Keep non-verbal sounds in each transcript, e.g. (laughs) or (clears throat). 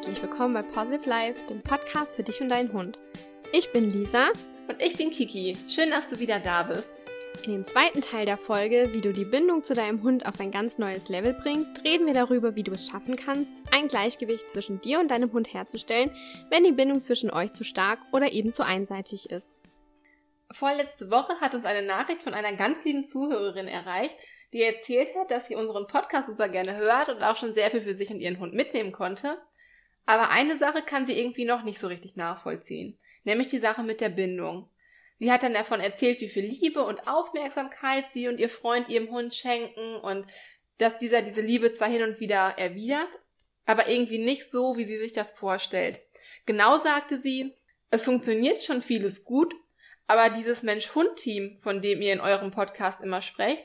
herzlich willkommen bei Positive Life, dem Podcast für dich und deinen Hund. Ich bin Lisa. Und ich bin Kiki. Schön, dass du wieder da bist. In dem zweiten Teil der Folge, wie du die Bindung zu deinem Hund auf ein ganz neues Level bringst, reden wir darüber, wie du es schaffen kannst, ein Gleichgewicht zwischen dir und deinem Hund herzustellen, wenn die Bindung zwischen euch zu stark oder eben zu einseitig ist. Vorletzte Woche hat uns eine Nachricht von einer ganz lieben Zuhörerin erreicht, die erzählt hat, dass sie unseren Podcast super gerne hört und auch schon sehr viel für sich und ihren Hund mitnehmen konnte. Aber eine Sache kann sie irgendwie noch nicht so richtig nachvollziehen, nämlich die Sache mit der Bindung. Sie hat dann davon erzählt, wie viel Liebe und Aufmerksamkeit sie und ihr Freund ihrem Hund schenken und dass dieser diese Liebe zwar hin und wieder erwidert, aber irgendwie nicht so, wie sie sich das vorstellt. Genau sagte sie, es funktioniert schon vieles gut, aber dieses Mensch-Hund-Team, von dem ihr in eurem Podcast immer sprecht,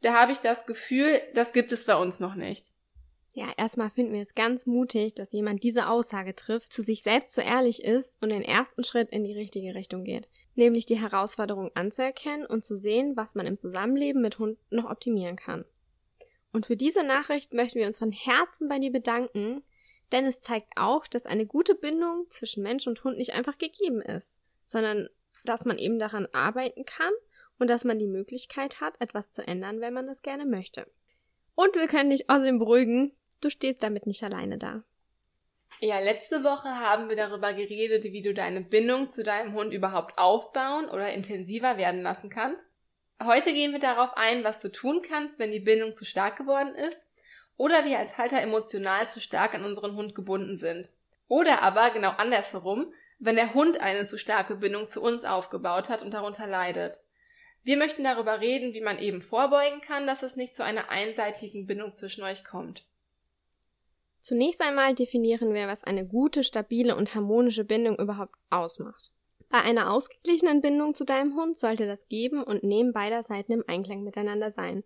da habe ich das Gefühl, das gibt es bei uns noch nicht. Ja, erstmal finden wir es ganz mutig, dass jemand diese Aussage trifft, zu sich selbst so ehrlich ist und den ersten Schritt in die richtige Richtung geht nämlich die Herausforderung anzuerkennen und zu sehen, was man im Zusammenleben mit Hunden noch optimieren kann. Und für diese Nachricht möchten wir uns von Herzen bei dir bedanken, denn es zeigt auch, dass eine gute Bindung zwischen Mensch und Hund nicht einfach gegeben ist, sondern dass man eben daran arbeiten kann und dass man die Möglichkeit hat, etwas zu ändern, wenn man das gerne möchte. Und wir können dich außerdem beruhigen, du stehst damit nicht alleine da. Ja, letzte Woche haben wir darüber geredet, wie du deine Bindung zu deinem Hund überhaupt aufbauen oder intensiver werden lassen kannst. Heute gehen wir darauf ein, was du tun kannst, wenn die Bindung zu stark geworden ist oder wir als Halter emotional zu stark an unseren Hund gebunden sind. Oder aber genau andersherum, wenn der Hund eine zu starke Bindung zu uns aufgebaut hat und darunter leidet. Wir möchten darüber reden, wie man eben vorbeugen kann, dass es nicht zu einer einseitigen Bindung zwischen euch kommt. Zunächst einmal definieren wir, was eine gute, stabile und harmonische Bindung überhaupt ausmacht. Bei einer ausgeglichenen Bindung zu deinem Hund sollte das Geben und Nehmen beider Seiten im Einklang miteinander sein.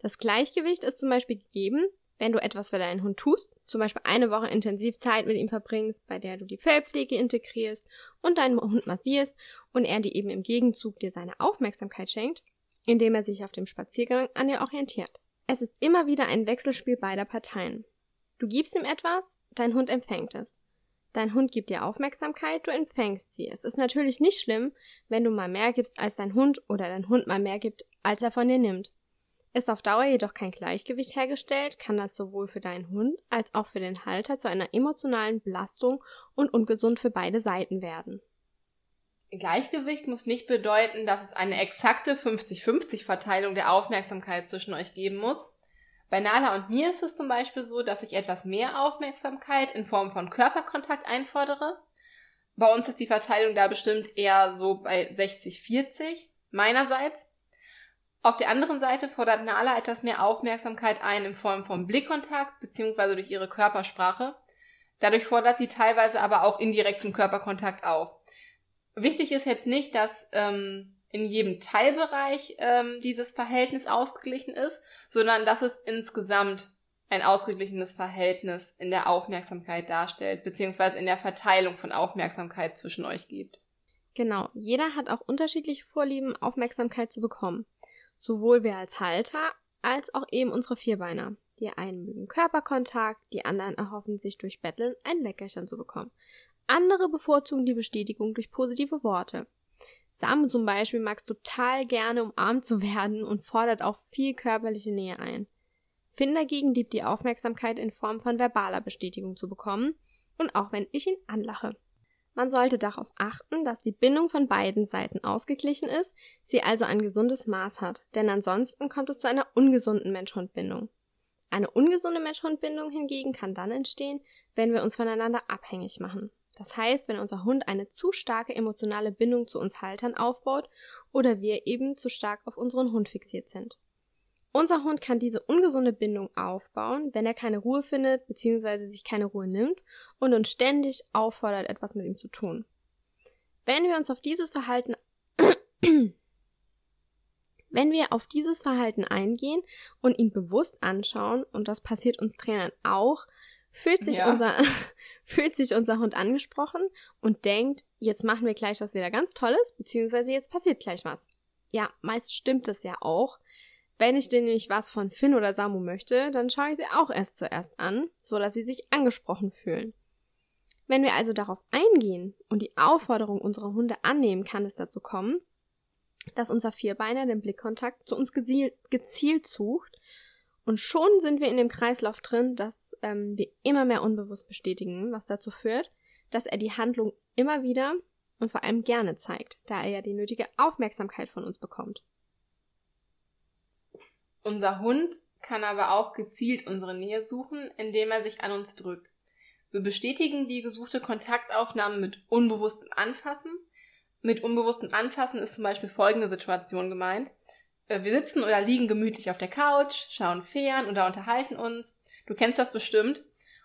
Das Gleichgewicht ist zum Beispiel gegeben, wenn du etwas für deinen Hund tust, zum Beispiel eine Woche intensiv Zeit mit ihm verbringst, bei der du die Fellpflege integrierst und deinen Hund massierst und er dir eben im Gegenzug dir seine Aufmerksamkeit schenkt, indem er sich auf dem Spaziergang an dir orientiert. Es ist immer wieder ein Wechselspiel beider Parteien. Du gibst ihm etwas, dein Hund empfängt es. Dein Hund gibt dir Aufmerksamkeit, du empfängst sie. Es ist natürlich nicht schlimm, wenn du mal mehr gibst, als dein Hund oder dein Hund mal mehr gibt, als er von dir nimmt. Ist auf Dauer jedoch kein Gleichgewicht hergestellt, kann das sowohl für deinen Hund als auch für den Halter zu einer emotionalen Belastung und ungesund für beide Seiten werden. Gleichgewicht muss nicht bedeuten, dass es eine exakte 50-50 Verteilung der Aufmerksamkeit zwischen euch geben muss, bei Nala und mir ist es zum Beispiel so, dass ich etwas mehr Aufmerksamkeit in Form von Körperkontakt einfordere. Bei uns ist die Verteilung da bestimmt eher so bei 60-40 meinerseits. Auf der anderen Seite fordert Nala etwas mehr Aufmerksamkeit ein in Form von Blickkontakt bzw. durch ihre Körpersprache. Dadurch fordert sie teilweise aber auch indirekt zum Körperkontakt auf. Wichtig ist jetzt nicht, dass ähm, in jedem Teilbereich ähm, dieses Verhältnis ausgeglichen ist, sondern dass es insgesamt ein ausgeglichenes Verhältnis in der Aufmerksamkeit darstellt, beziehungsweise in der Verteilung von Aufmerksamkeit zwischen euch gibt. Genau, jeder hat auch unterschiedliche Vorlieben, Aufmerksamkeit zu bekommen. Sowohl wir als Halter als auch eben unsere Vierbeiner. Die einen mögen Körperkontakt, die anderen erhoffen sich durch Betteln ein Leckerchen zu bekommen. Andere bevorzugen die Bestätigung durch positive Worte. Sam zum Beispiel mag total gerne umarmt zu werden und fordert auch viel körperliche Nähe ein. Finn dagegen liebt die Aufmerksamkeit in Form von verbaler Bestätigung zu bekommen und auch wenn ich ihn anlache. Man sollte darauf achten, dass die Bindung von beiden Seiten ausgeglichen ist, sie also ein gesundes Maß hat, denn ansonsten kommt es zu einer ungesunden Mensch-Hund-Bindung. Eine ungesunde Mensch-Hund-Bindung hingegen kann dann entstehen, wenn wir uns voneinander abhängig machen. Das heißt, wenn unser Hund eine zu starke emotionale Bindung zu uns Haltern aufbaut oder wir eben zu stark auf unseren Hund fixiert sind. Unser Hund kann diese ungesunde Bindung aufbauen, wenn er keine Ruhe findet bzw. sich keine Ruhe nimmt und uns ständig auffordert, etwas mit ihm zu tun. Wenn wir uns auf dieses Verhalten (clears throat) wenn wir auf dieses Verhalten eingehen und ihn bewusst anschauen, und das passiert uns Trainern auch, fühlt sich, ja. unser, (laughs) fühlt sich unser Hund angesprochen und denkt, jetzt machen wir gleich was wieder ganz Tolles, beziehungsweise jetzt passiert gleich was. Ja, meist stimmt das ja auch. Wenn ich denn nämlich was von Finn oder Samu möchte, dann schaue ich sie auch erst zuerst an, so dass sie sich angesprochen fühlen. Wenn wir also darauf eingehen und die Aufforderung unserer Hunde annehmen, kann es dazu kommen, dass unser Vierbeiner den Blickkontakt zu uns gezielt, gezielt sucht und schon sind wir in dem Kreislauf drin, dass ähm, wir immer mehr unbewusst bestätigen, was dazu führt, dass er die Handlung immer wieder und vor allem gerne zeigt, da er ja die nötige Aufmerksamkeit von uns bekommt. Unser Hund kann aber auch gezielt unsere Nähe suchen, indem er sich an uns drückt. Wir bestätigen die gesuchte Kontaktaufnahme mit unbewusstem Anfassen. Mit unbewusstem Anfassen ist zum Beispiel folgende Situation gemeint. Äh, wir sitzen oder liegen gemütlich auf der Couch, schauen fern oder unterhalten uns. Du kennst das bestimmt.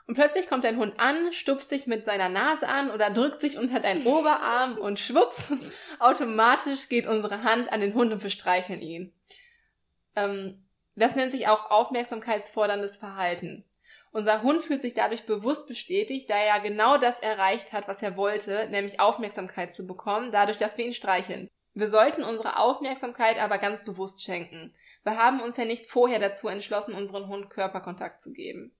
Und plötzlich kommt dein Hund an, stupst dich mit seiner Nase an oder drückt sich unter deinen Oberarm (laughs) und schwupps, automatisch geht unsere Hand an den Hund und wir streicheln ihn. Ähm, das nennt sich auch aufmerksamkeitsforderndes Verhalten. Unser Hund fühlt sich dadurch bewusst bestätigt, da er genau das erreicht hat, was er wollte, nämlich Aufmerksamkeit zu bekommen, dadurch, dass wir ihn streicheln. Wir sollten unsere Aufmerksamkeit aber ganz bewusst schenken. Wir haben uns ja nicht vorher dazu entschlossen, unseren Hund Körperkontakt zu geben.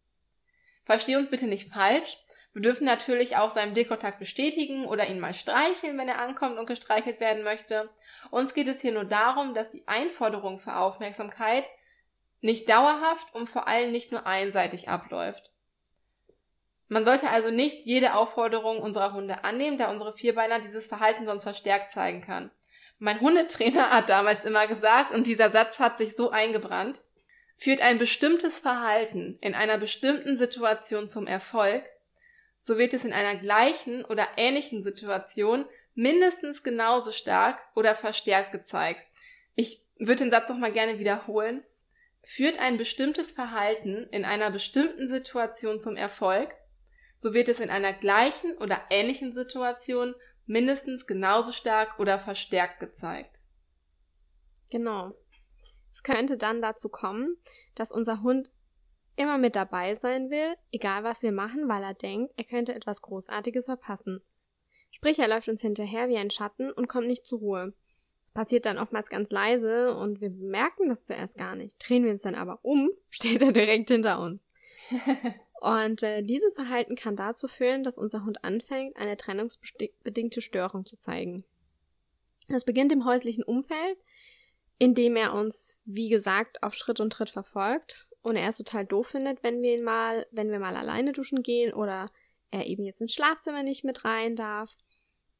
Versteh uns bitte nicht falsch. Wir dürfen natürlich auch seinen Blickkontakt bestätigen oder ihn mal streicheln, wenn er ankommt und gestreichelt werden möchte. Uns geht es hier nur darum, dass die Einforderung für Aufmerksamkeit nicht dauerhaft und vor allem nicht nur einseitig abläuft. Man sollte also nicht jede Aufforderung unserer Hunde annehmen, da unsere Vierbeiner dieses Verhalten sonst verstärkt zeigen kann. Mein Hundetrainer hat damals immer gesagt, und dieser Satz hat sich so eingebrannt, Führt ein bestimmtes Verhalten in einer bestimmten Situation zum Erfolg, so wird es in einer gleichen oder ähnlichen Situation mindestens genauso stark oder verstärkt gezeigt. Ich würde den Satz nochmal gerne wiederholen. Führt ein bestimmtes Verhalten in einer bestimmten Situation zum Erfolg, so wird es in einer gleichen oder ähnlichen Situation mindestens genauso stark oder verstärkt gezeigt. Genau. Es könnte dann dazu kommen, dass unser Hund immer mit dabei sein will, egal was wir machen, weil er denkt, er könnte etwas Großartiges verpassen. Sprich, er läuft uns hinterher wie ein Schatten und kommt nicht zur Ruhe. Das passiert dann oftmals ganz leise und wir merken das zuerst gar nicht. Drehen wir uns dann aber um, (laughs) steht er direkt hinter uns. (laughs) und äh, dieses Verhalten kann dazu führen, dass unser Hund anfängt, eine trennungsbedingte Störung zu zeigen. Das beginnt im häuslichen Umfeld, indem er uns, wie gesagt, auf Schritt und Tritt verfolgt und er es total doof findet, wenn wir ihn mal, wenn wir mal alleine duschen gehen oder er eben jetzt ins Schlafzimmer nicht mit rein darf.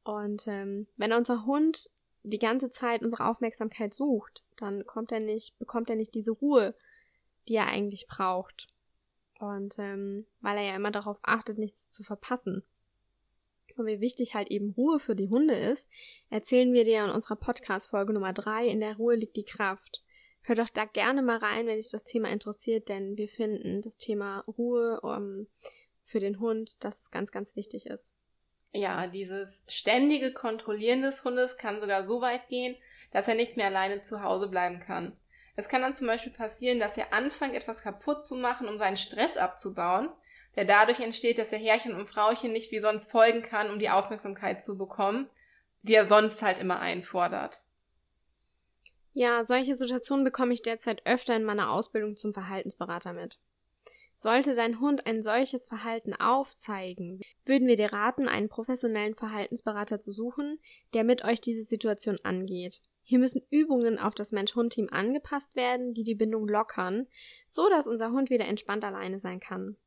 Und ähm, wenn unser Hund die ganze Zeit unsere Aufmerksamkeit sucht, dann kommt er nicht, bekommt er nicht diese Ruhe, die er eigentlich braucht. Und ähm, weil er ja immer darauf achtet, nichts zu verpassen und wie wichtig halt eben Ruhe für die Hunde ist, erzählen wir dir in unserer Podcast-Folge Nummer 3, in der Ruhe liegt die Kraft. Hör doch da gerne mal rein, wenn dich das Thema interessiert, denn wir finden das Thema Ruhe um, ähm, für den Hund, dass es ganz, ganz wichtig ist. Ja, dieses ständige Kontrollieren des Hundes kann sogar so weit gehen, dass er nicht mehr alleine zu Hause bleiben kann. Es kann dann zum Beispiel passieren, dass er anfängt, etwas kaputt zu machen, um seinen Stress abzubauen, der dadurch entsteht, dass der Herrchen und Frauchen nicht wie sonst folgen kann, um die Aufmerksamkeit zu bekommen, die er sonst halt immer einfordert. Ja, solche Situationen bekomme ich derzeit öfter in meiner Ausbildung zum Verhaltensberater mit. Sollte dein Hund ein solches Verhalten aufzeigen, würden wir dir raten, einen professionellen Verhaltensberater zu suchen, der mit euch diese Situation angeht. Hier müssen Übungen auf das Mensch-Hund-Team angepasst werden, die die Bindung lockern, so dass unser Hund wieder entspannt alleine sein kann.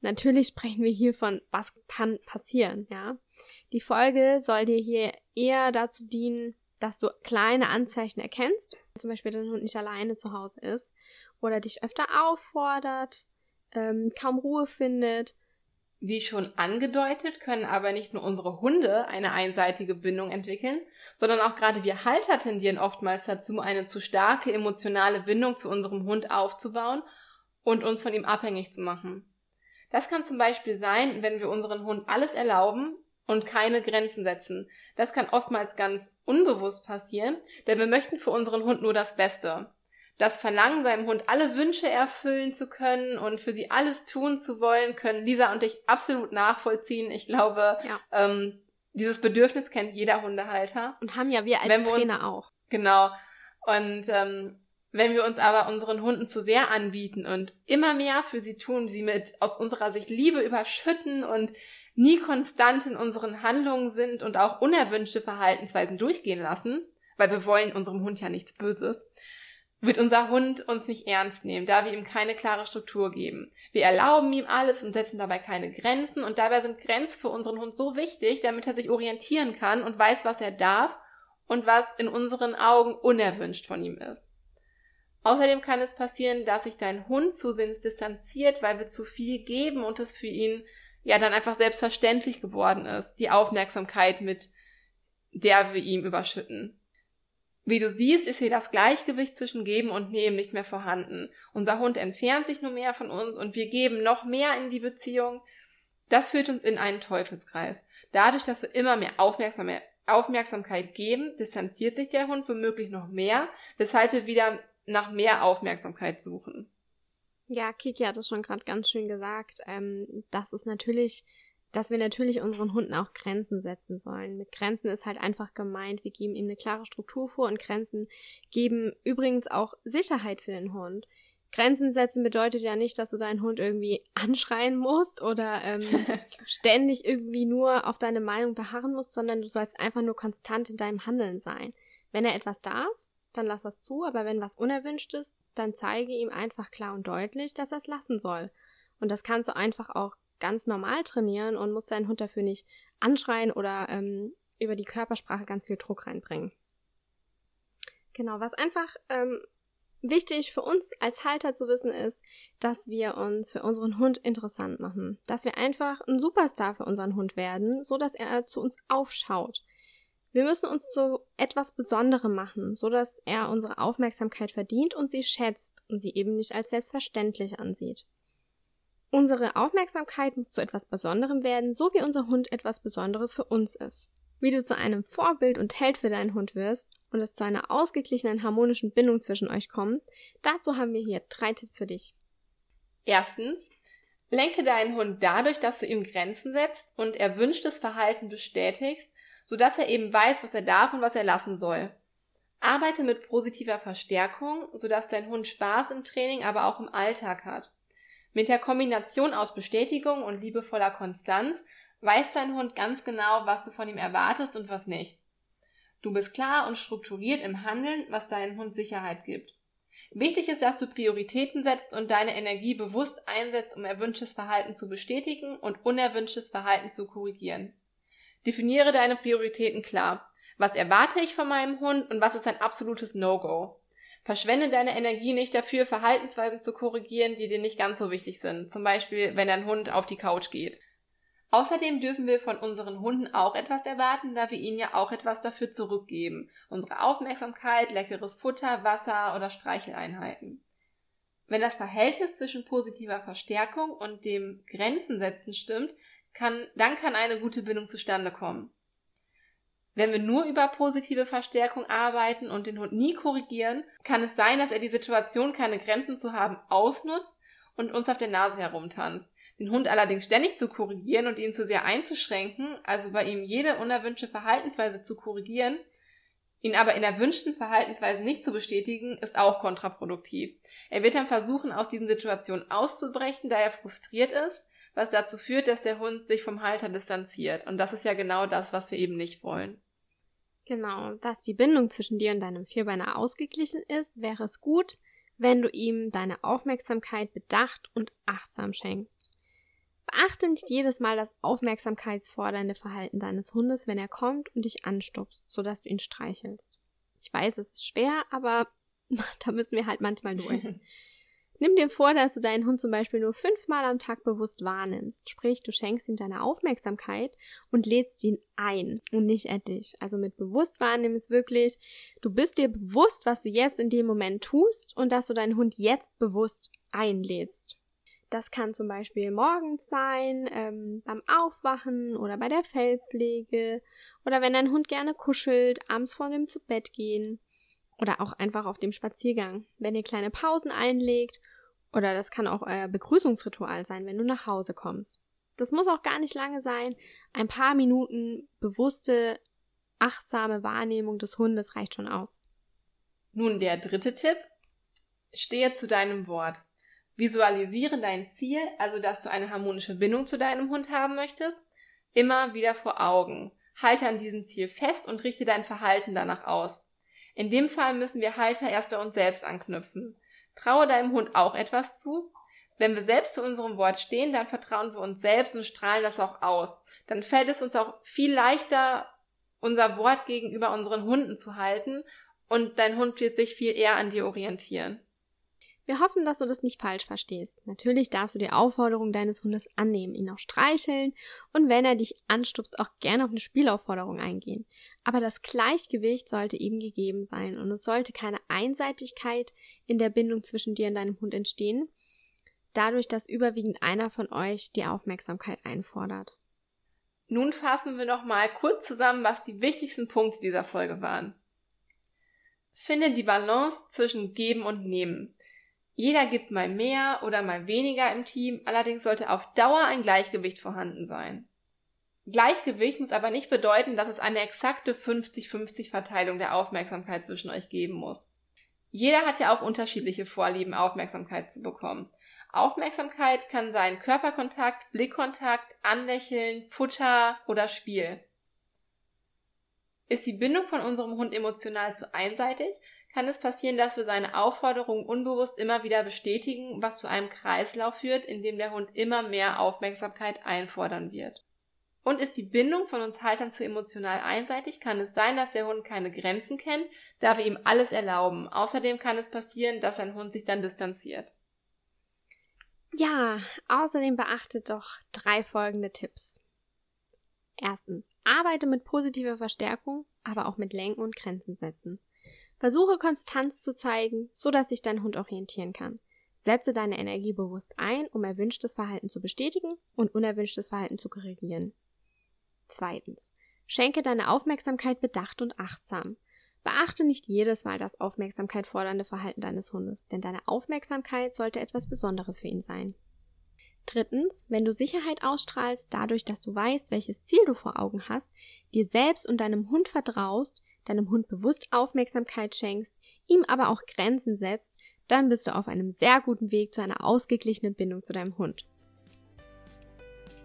Natürlich sprechen wir hier von, was kann passieren, ja. Die Folge soll dir hier eher dazu dienen, dass du kleine Anzeichen erkennst, zum Beispiel dein Hund nicht alleine zu Hause ist oder dich öfter auffordert, ähm, kaum Ruhe findet. Wie schon angedeutet, können aber nicht nur unsere Hunde eine einseitige Bindung entwickeln, sondern auch gerade wir Halter tendieren oftmals dazu, eine zu starke emotionale Bindung zu unserem Hund aufzubauen und uns von ihm abhängig zu machen. Das kann zum Beispiel sein, wenn wir unseren Hund alles erlauben und keine Grenzen setzen. Das kann oftmals ganz unbewusst passieren, denn wir möchten für unseren Hund nur das Beste. Das Verlangen, seinem Hund alle Wünsche erfüllen zu können und für sie alles tun zu wollen, können Lisa und ich absolut nachvollziehen. Ich glaube, ja. ähm, dieses Bedürfnis kennt jeder Hundehalter. Und haben ja wir als Trainer uns, auch. Genau. Und ähm, wenn wir uns aber unseren Hunden zu sehr anbieten und immer mehr für sie tun, sie mit aus unserer Sicht Liebe überschütten und nie konstant in unseren Handlungen sind und auch unerwünschte Verhaltensweisen durchgehen lassen, weil wir wollen unserem Hund ja nichts Böses, wird unser Hund uns nicht ernst nehmen, da wir ihm keine klare Struktur geben. Wir erlauben ihm alles und setzen dabei keine Grenzen und dabei sind Grenzen für unseren Hund so wichtig, damit er sich orientieren kann und weiß, was er darf und was in unseren Augen unerwünscht von ihm ist. Außerdem kann es passieren, dass sich dein Hund zusehends distanziert, weil wir zu viel geben und es für ihn ja dann einfach selbstverständlich geworden ist, die Aufmerksamkeit mit der wir ihm überschütten. Wie du siehst, ist hier das Gleichgewicht zwischen Geben und Nehmen nicht mehr vorhanden. Unser Hund entfernt sich nur mehr von uns und wir geben noch mehr in die Beziehung. Das führt uns in einen Teufelskreis. Dadurch, dass wir immer mehr Aufmerksamkeit geben, distanziert sich der Hund womöglich noch mehr, weshalb wir wieder nach mehr Aufmerksamkeit suchen. Ja, Kiki hat es schon gerade ganz schön gesagt. Ähm, das ist natürlich dass wir natürlich unseren Hunden auch Grenzen setzen sollen. Mit Grenzen ist halt einfach gemeint, wir geben ihm eine klare Struktur vor und Grenzen geben übrigens auch Sicherheit für den Hund. Grenzen setzen bedeutet ja nicht, dass du deinen Hund irgendwie (laughs) anschreien musst oder ähm, (laughs) ständig irgendwie nur auf deine Meinung beharren musst, sondern du sollst einfach nur konstant in deinem Handeln sein. Wenn er etwas darf, dann lass das zu, aber wenn was unerwünscht ist, dann zeige ihm einfach klar und deutlich, dass er es lassen soll. Und das kannst du einfach auch ganz normal trainieren und muss deinen Hund dafür nicht anschreien oder ähm, über die Körpersprache ganz viel Druck reinbringen. Genau, was einfach ähm, wichtig für uns als Halter zu wissen ist, dass wir uns für unseren Hund interessant machen, dass wir einfach ein Superstar für unseren Hund werden, so dass er zu uns aufschaut. Wir müssen uns so etwas Besonderem machen, so dass er unsere Aufmerksamkeit verdient und sie schätzt und sie eben nicht als selbstverständlich ansieht. Unsere Aufmerksamkeit muss zu etwas Besonderem werden, so wie unser Hund etwas Besonderes für uns ist. Wie du zu einem Vorbild und Held für deinen Hund wirst und es zu einer ausgeglichenen harmonischen Bindung zwischen euch kommt, dazu haben wir hier drei Tipps für dich. Erstens, lenke deinen Hund dadurch, dass du ihm Grenzen setzt und erwünschtes Verhalten bestätigst, sodass er eben weiß, was er darf und was er lassen soll. Arbeite mit positiver Verstärkung, sodass dein Hund Spaß im Training, aber auch im Alltag hat. Mit der Kombination aus Bestätigung und liebevoller Konstanz weiß dein Hund ganz genau, was du von ihm erwartest und was nicht. Du bist klar und strukturiert im Handeln, was deinem Hund Sicherheit gibt. Wichtig ist, dass du Prioritäten setzt und deine Energie bewusst einsetzt, um erwünschtes Verhalten zu bestätigen und unerwünschtes Verhalten zu korrigieren. Definiere deine Prioritäten klar. Was erwarte ich von meinem Hund und was ist ein absolutes No-Go? Verschwende deine Energie nicht dafür, Verhaltensweisen zu korrigieren, die dir nicht ganz so wichtig sind. Zum Beispiel, wenn dein Hund auf die Couch geht. Außerdem dürfen wir von unseren Hunden auch etwas erwarten, da wir ihnen ja auch etwas dafür zurückgeben. Unsere Aufmerksamkeit, leckeres Futter, Wasser oder Streicheleinheiten. Wenn das Verhältnis zwischen positiver Verstärkung und dem Grenzen setzen stimmt, kann, dann kann eine gute Bindung zustande kommen. Wenn wir nur über positive Verstärkung arbeiten und den Hund nie korrigieren, kann es sein, dass er die Situation, keine Grenzen zu haben, ausnutzt und uns auf der Nase herumtanzt. Den Hund allerdings ständig zu korrigieren und ihn zu sehr einzuschränken, also bei ihm jede unerwünschte Verhaltensweise zu korrigieren, ihn aber in erwünschten Verhaltensweisen nicht zu bestätigen, ist auch kontraproduktiv. Er wird dann versuchen, aus diesen Situationen auszubrechen, da er frustriert ist, was dazu führt, dass der Hund sich vom Halter distanziert. Und das ist ja genau das, was wir eben nicht wollen. Genau, dass die Bindung zwischen dir und deinem Vierbeiner ausgeglichen ist, wäre es gut, wenn du ihm deine Aufmerksamkeit bedacht und achtsam schenkst. Beachte nicht jedes Mal das aufmerksamkeitsfordernde Verhalten deines Hundes, wenn er kommt und dich anstupst, sodass du ihn streichelst. Ich weiß, es ist schwer, aber (laughs) da müssen wir halt manchmal durch. (laughs) Nimm dir vor, dass du deinen Hund zum Beispiel nur fünfmal am Tag bewusst wahrnimmst. Sprich, du schenkst ihm deine Aufmerksamkeit und lädst ihn ein und nicht er dich. Also mit bewusst wahrnehmen ist wirklich, du bist dir bewusst, was du jetzt in dem Moment tust und dass du deinen Hund jetzt bewusst einlädst. Das kann zum Beispiel morgens sein, ähm, beim Aufwachen oder bei der Fellpflege oder wenn dein Hund gerne kuschelt, abends vor dem zu Bett gehen. Oder auch einfach auf dem Spaziergang, wenn ihr kleine Pausen einlegt. Oder das kann auch euer Begrüßungsritual sein, wenn du nach Hause kommst. Das muss auch gar nicht lange sein. Ein paar Minuten bewusste, achtsame Wahrnehmung des Hundes reicht schon aus. Nun der dritte Tipp. Stehe zu deinem Wort. Visualisiere dein Ziel, also dass du eine harmonische Bindung zu deinem Hund haben möchtest. immer wieder vor Augen. Halte an diesem Ziel fest und richte dein Verhalten danach aus. In dem Fall müssen wir Halter erst bei uns selbst anknüpfen. Traue deinem Hund auch etwas zu? Wenn wir selbst zu unserem Wort stehen, dann vertrauen wir uns selbst und strahlen das auch aus. Dann fällt es uns auch viel leichter, unser Wort gegenüber unseren Hunden zu halten und dein Hund wird sich viel eher an dir orientieren. Wir hoffen, dass du das nicht falsch verstehst. Natürlich darfst du die Aufforderung deines Hundes annehmen, ihn auch streicheln und wenn er dich anstupst, auch gerne auf eine Spielaufforderung eingehen. Aber das Gleichgewicht sollte eben gegeben sein und es sollte keine Einseitigkeit in der Bindung zwischen dir und deinem Hund entstehen, dadurch, dass überwiegend einer von euch die Aufmerksamkeit einfordert. Nun fassen wir noch mal kurz zusammen, was die wichtigsten Punkte dieser Folge waren. Finde die Balance zwischen Geben und Nehmen. Jeder gibt mal mehr oder mal weniger im Team, allerdings sollte auf Dauer ein Gleichgewicht vorhanden sein. Gleichgewicht muss aber nicht bedeuten, dass es eine exakte 50-50 Verteilung der Aufmerksamkeit zwischen euch geben muss. Jeder hat ja auch unterschiedliche Vorlieben, Aufmerksamkeit zu bekommen. Aufmerksamkeit kann sein Körperkontakt, Blickkontakt, Anlächeln, Futter oder Spiel. Ist die Bindung von unserem Hund emotional zu einseitig, kann es passieren, dass wir seine Aufforderungen unbewusst immer wieder bestätigen, was zu einem Kreislauf führt, in dem der Hund immer mehr Aufmerksamkeit einfordern wird. Und ist die Bindung von uns Haltern zu emotional einseitig, kann es sein, dass der Hund keine Grenzen kennt, da wir ihm alles erlauben. Außerdem kann es passieren, dass ein Hund sich dann distanziert. Ja, außerdem beachtet doch drei folgende Tipps. Erstens, arbeite mit positiver Verstärkung, aber auch mit Lenken und Grenzen setzen. Versuche Konstanz zu zeigen, so dass sich dein Hund orientieren kann. Setze deine Energie bewusst ein, um erwünschtes Verhalten zu bestätigen und unerwünschtes Verhalten zu korrigieren. Zweitens. Schenke deine Aufmerksamkeit bedacht und achtsam. Beachte nicht jedes Mal das Aufmerksamkeit fordernde Verhalten deines Hundes, denn deine Aufmerksamkeit sollte etwas Besonderes für ihn sein. Drittens, wenn du Sicherheit ausstrahlst, dadurch, dass du weißt, welches Ziel du vor Augen hast, dir selbst und deinem Hund vertraust, deinem Hund bewusst Aufmerksamkeit schenkst, ihm aber auch Grenzen setzt, dann bist du auf einem sehr guten Weg zu einer ausgeglichenen Bindung zu deinem Hund.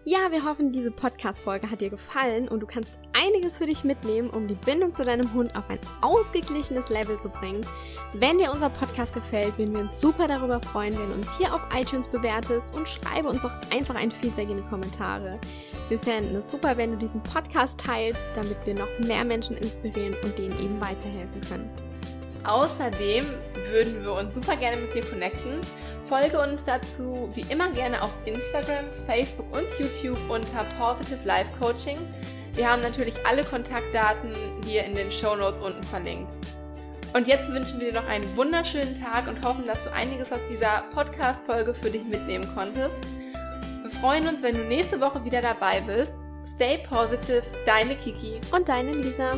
Ja, wir hoffen, diese Podcast-Folge hat dir gefallen und du kannst einiges für dich mitnehmen, um die Bindung zu deinem Hund auf ein ausgeglichenes Level zu bringen. Wenn dir unser Podcast gefällt, würden wir uns super darüber freuen, wenn du uns hier auf iTunes bewertest und schreibe uns auch einfach ein Feedback in die Kommentare. Wir fänden es super, wenn du diesen Podcast teilst, damit wir noch mehr Menschen inspirieren und denen eben weiterhelfen können. Außerdem würden wir uns super gerne mit dir connecten. Folge uns dazu wie immer gerne auf Instagram, Facebook und YouTube unter Positive Life Coaching. Wir haben natürlich alle Kontaktdaten hier in den Show Notes unten verlinkt. Und jetzt wünschen wir dir noch einen wunderschönen Tag und hoffen, dass du einiges aus dieser Podcast-Folge für dich mitnehmen konntest. Wir freuen uns, wenn du nächste Woche wieder dabei bist. Stay positive, deine Kiki und deine Lisa.